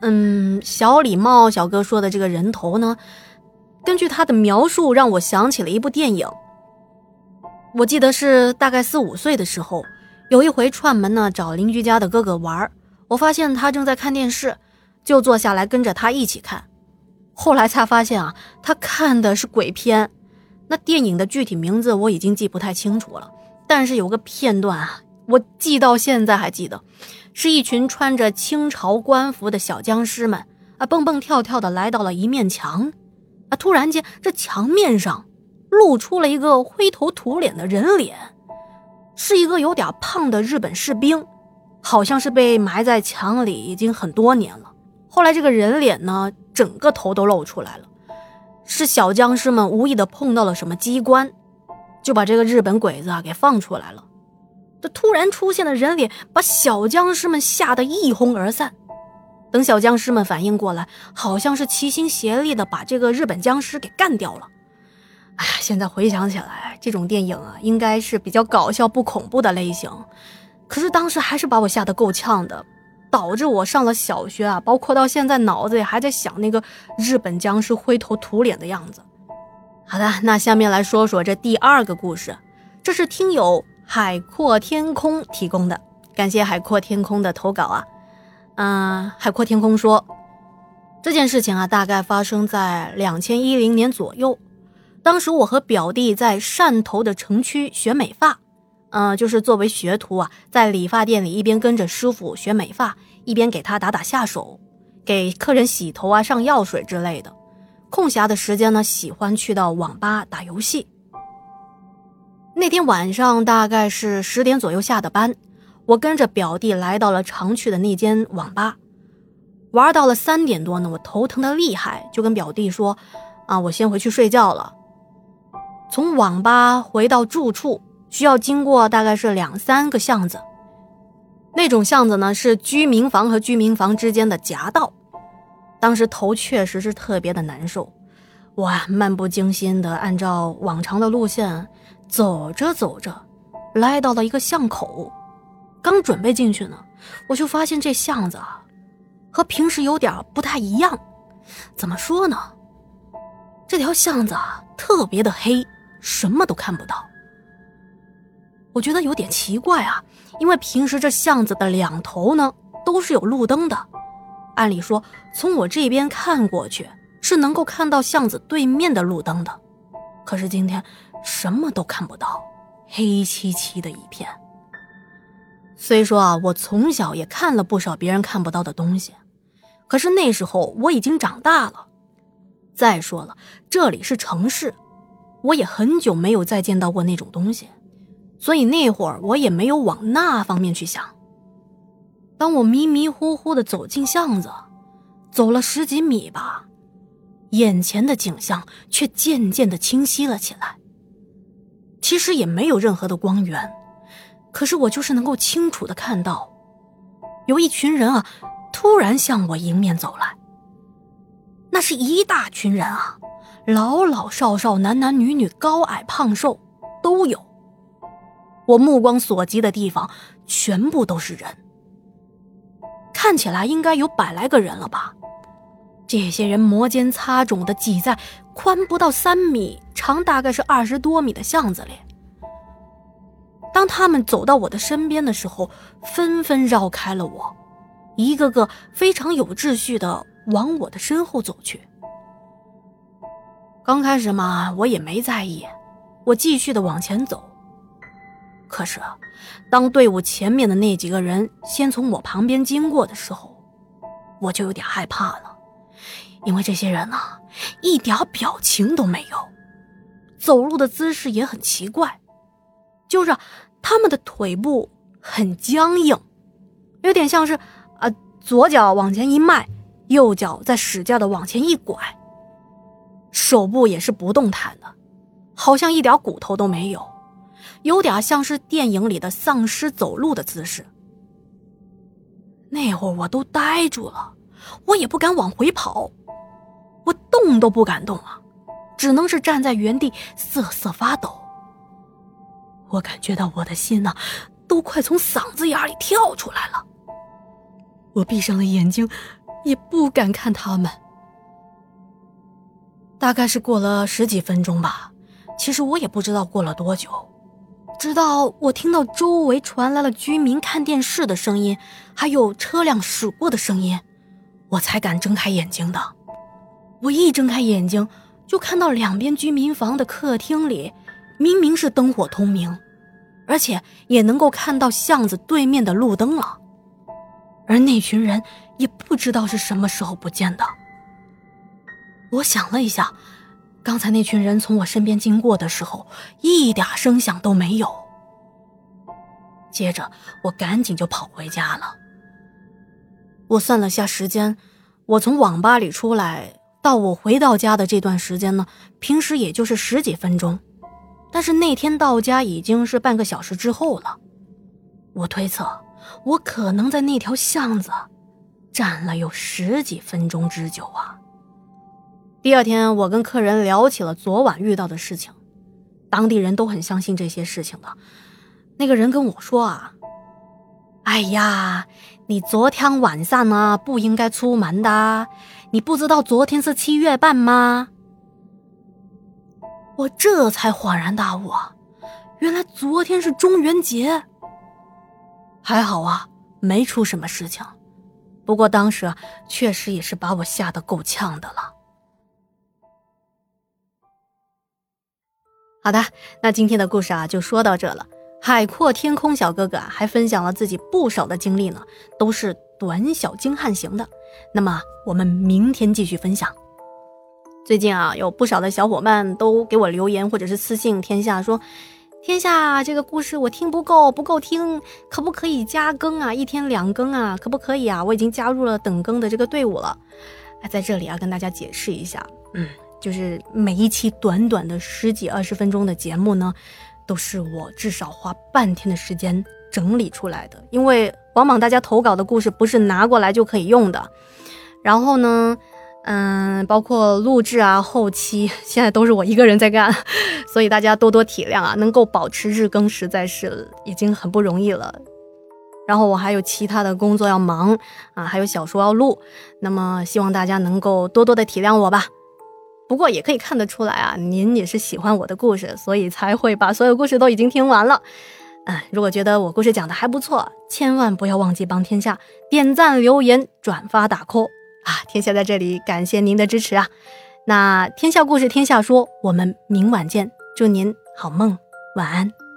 嗯，小礼貌小哥说的这个人头呢，根据他的描述，让我想起了一部电影。我记得是大概四五岁的时候，有一回串门呢，找邻居家的哥哥玩我发现他正在看电视，就坐下来跟着他一起看。后来才发现啊，他看的是鬼片。那电影的具体名字我已经记不太清楚了，但是有个片段啊，我记到现在还记得，是一群穿着清朝官服的小僵尸们啊，蹦蹦跳跳的来到了一面墙，啊，突然间这墙面上露出了一个灰头土脸的人脸，是一个有点胖的日本士兵，好像是被埋在墙里已经很多年了。后来这个人脸呢，整个头都露出来了。是小僵尸们无意的碰到了什么机关，就把这个日本鬼子啊给放出来了。这突然出现的人脸把小僵尸们吓得一哄而散。等小僵尸们反应过来，好像是齐心协力的把这个日本僵尸给干掉了。哎呀，现在回想起来，这种电影啊，应该是比较搞笑不恐怖的类型。可是当时还是把我吓得够呛的。导致我上了小学啊，包括到现在脑子里还在想那个日本僵尸灰头土脸的样子。好的，那下面来说说这第二个故事，这是听友海阔天空提供的，感谢海阔天空的投稿啊。嗯，海阔天空说，这件事情啊，大概发生在两千一零年左右，当时我和表弟在汕头的城区学美发。嗯，就是作为学徒啊，在理发店里一边跟着师傅学美发，一边给他打打下手，给客人洗头啊、上药水之类的。空暇的时间呢，喜欢去到网吧打游戏。那天晚上大概是十点左右下的班，我跟着表弟来到了常去的那间网吧，玩到了三点多呢，我头疼的厉害，就跟表弟说：“啊，我先回去睡觉了。”从网吧回到住处。需要经过大概是两三个巷子，那种巷子呢是居民房和居民房之间的夹道。当时头确实是特别的难受，我漫不经心的按照往常的路线走着走着，来到了一个巷口，刚准备进去呢，我就发现这巷子啊和平时有点不太一样。怎么说呢？这条巷子啊特别的黑，什么都看不到。我觉得有点奇怪啊，因为平时这巷子的两头呢都是有路灯的，按理说从我这边看过去是能够看到巷子对面的路灯的，可是今天什么都看不到，黑漆漆的一片。虽说啊，我从小也看了不少别人看不到的东西，可是那时候我已经长大了。再说了，这里是城市，我也很久没有再见到过那种东西。所以那会儿我也没有往那方面去想。当我迷迷糊糊的走进巷子，走了十几米吧，眼前的景象却渐渐的清晰了起来。其实也没有任何的光源，可是我就是能够清楚的看到，有一群人啊，突然向我迎面走来。那是一大群人啊，老老少少、男男女女、高矮胖瘦都有。我目光所及的地方，全部都是人。看起来应该有百来个人了吧？这些人摩肩擦踵的挤在宽不到三米、长大概是二十多米的巷子里。当他们走到我的身边的时候，纷纷绕开了我，一个个非常有秩序的往我的身后走去。刚开始嘛，我也没在意，我继续的往前走。可是，当队伍前面的那几个人先从我旁边经过的时候，我就有点害怕了，因为这些人呢，一点表情都没有，走路的姿势也很奇怪，就是他们的腿部很僵硬，有点像是啊，左脚往前一迈，右脚在使劲的往前一拐，手部也是不动弹的，好像一点骨头都没有。有点像是电影里的丧尸走路的姿势。那会儿我都呆住了，我也不敢往回跑，我动都不敢动啊，只能是站在原地瑟瑟发抖。我感觉到我的心呐，都快从嗓子眼里跳出来了。我闭上了眼睛，也不敢看他们。大概是过了十几分钟吧，其实我也不知道过了多久。直到我听到周围传来了居民看电视的声音，还有车辆驶过的声音，我才敢睁开眼睛的。我一睁开眼睛，就看到两边居民房的客厅里，明明是灯火通明，而且也能够看到巷子对面的路灯了。而那群人也不知道是什么时候不见的。我想了一下。刚才那群人从我身边经过的时候，一点声响都没有。接着，我赶紧就跑回家了。我算了下时间，我从网吧里出来到我回到家的这段时间呢，平时也就是十几分钟，但是那天到家已经是半个小时之后了。我推测，我可能在那条巷子站了有十几分钟之久啊。第二天，我跟客人聊起了昨晚遇到的事情，当地人都很相信这些事情的。那个人跟我说啊：“哎呀，你昨天晚上呢不应该出门的，你不知道昨天是七月半吗？”我这才恍然大悟，原来昨天是中元节。还好啊，没出什么事情，不过当时确实也是把我吓得够呛的了。好的，那今天的故事啊就说到这了。海阔天空小哥哥还分享了自己不少的经历呢，都是短小精悍型的。那么我们明天继续分享。最近啊有不少的小伙伴都给我留言或者是私信天下说，天下这个故事我听不够，不够听，可不可以加更啊？一天两更啊？可不可以啊？我已经加入了等更的这个队伍了。在这里啊跟大家解释一下，嗯。就是每一期短短的十几二十分钟的节目呢，都是我至少花半天的时间整理出来的。因为往往大家投稿的故事不是拿过来就可以用的，然后呢，嗯，包括录制啊、后期，现在都是我一个人在干，所以大家多多体谅啊。能够保持日更实在是已经很不容易了。然后我还有其他的工作要忙啊，还有小说要录，那么希望大家能够多多的体谅我吧。不过也可以看得出来啊，您也是喜欢我的故事，所以才会把所有故事都已经听完了。嗯，如果觉得我故事讲的还不错，千万不要忘记帮天下点赞、留言、转发、打 call 啊！天下在这里感谢您的支持啊！那天下故事天下说，我们明晚见，祝您好梦，晚安。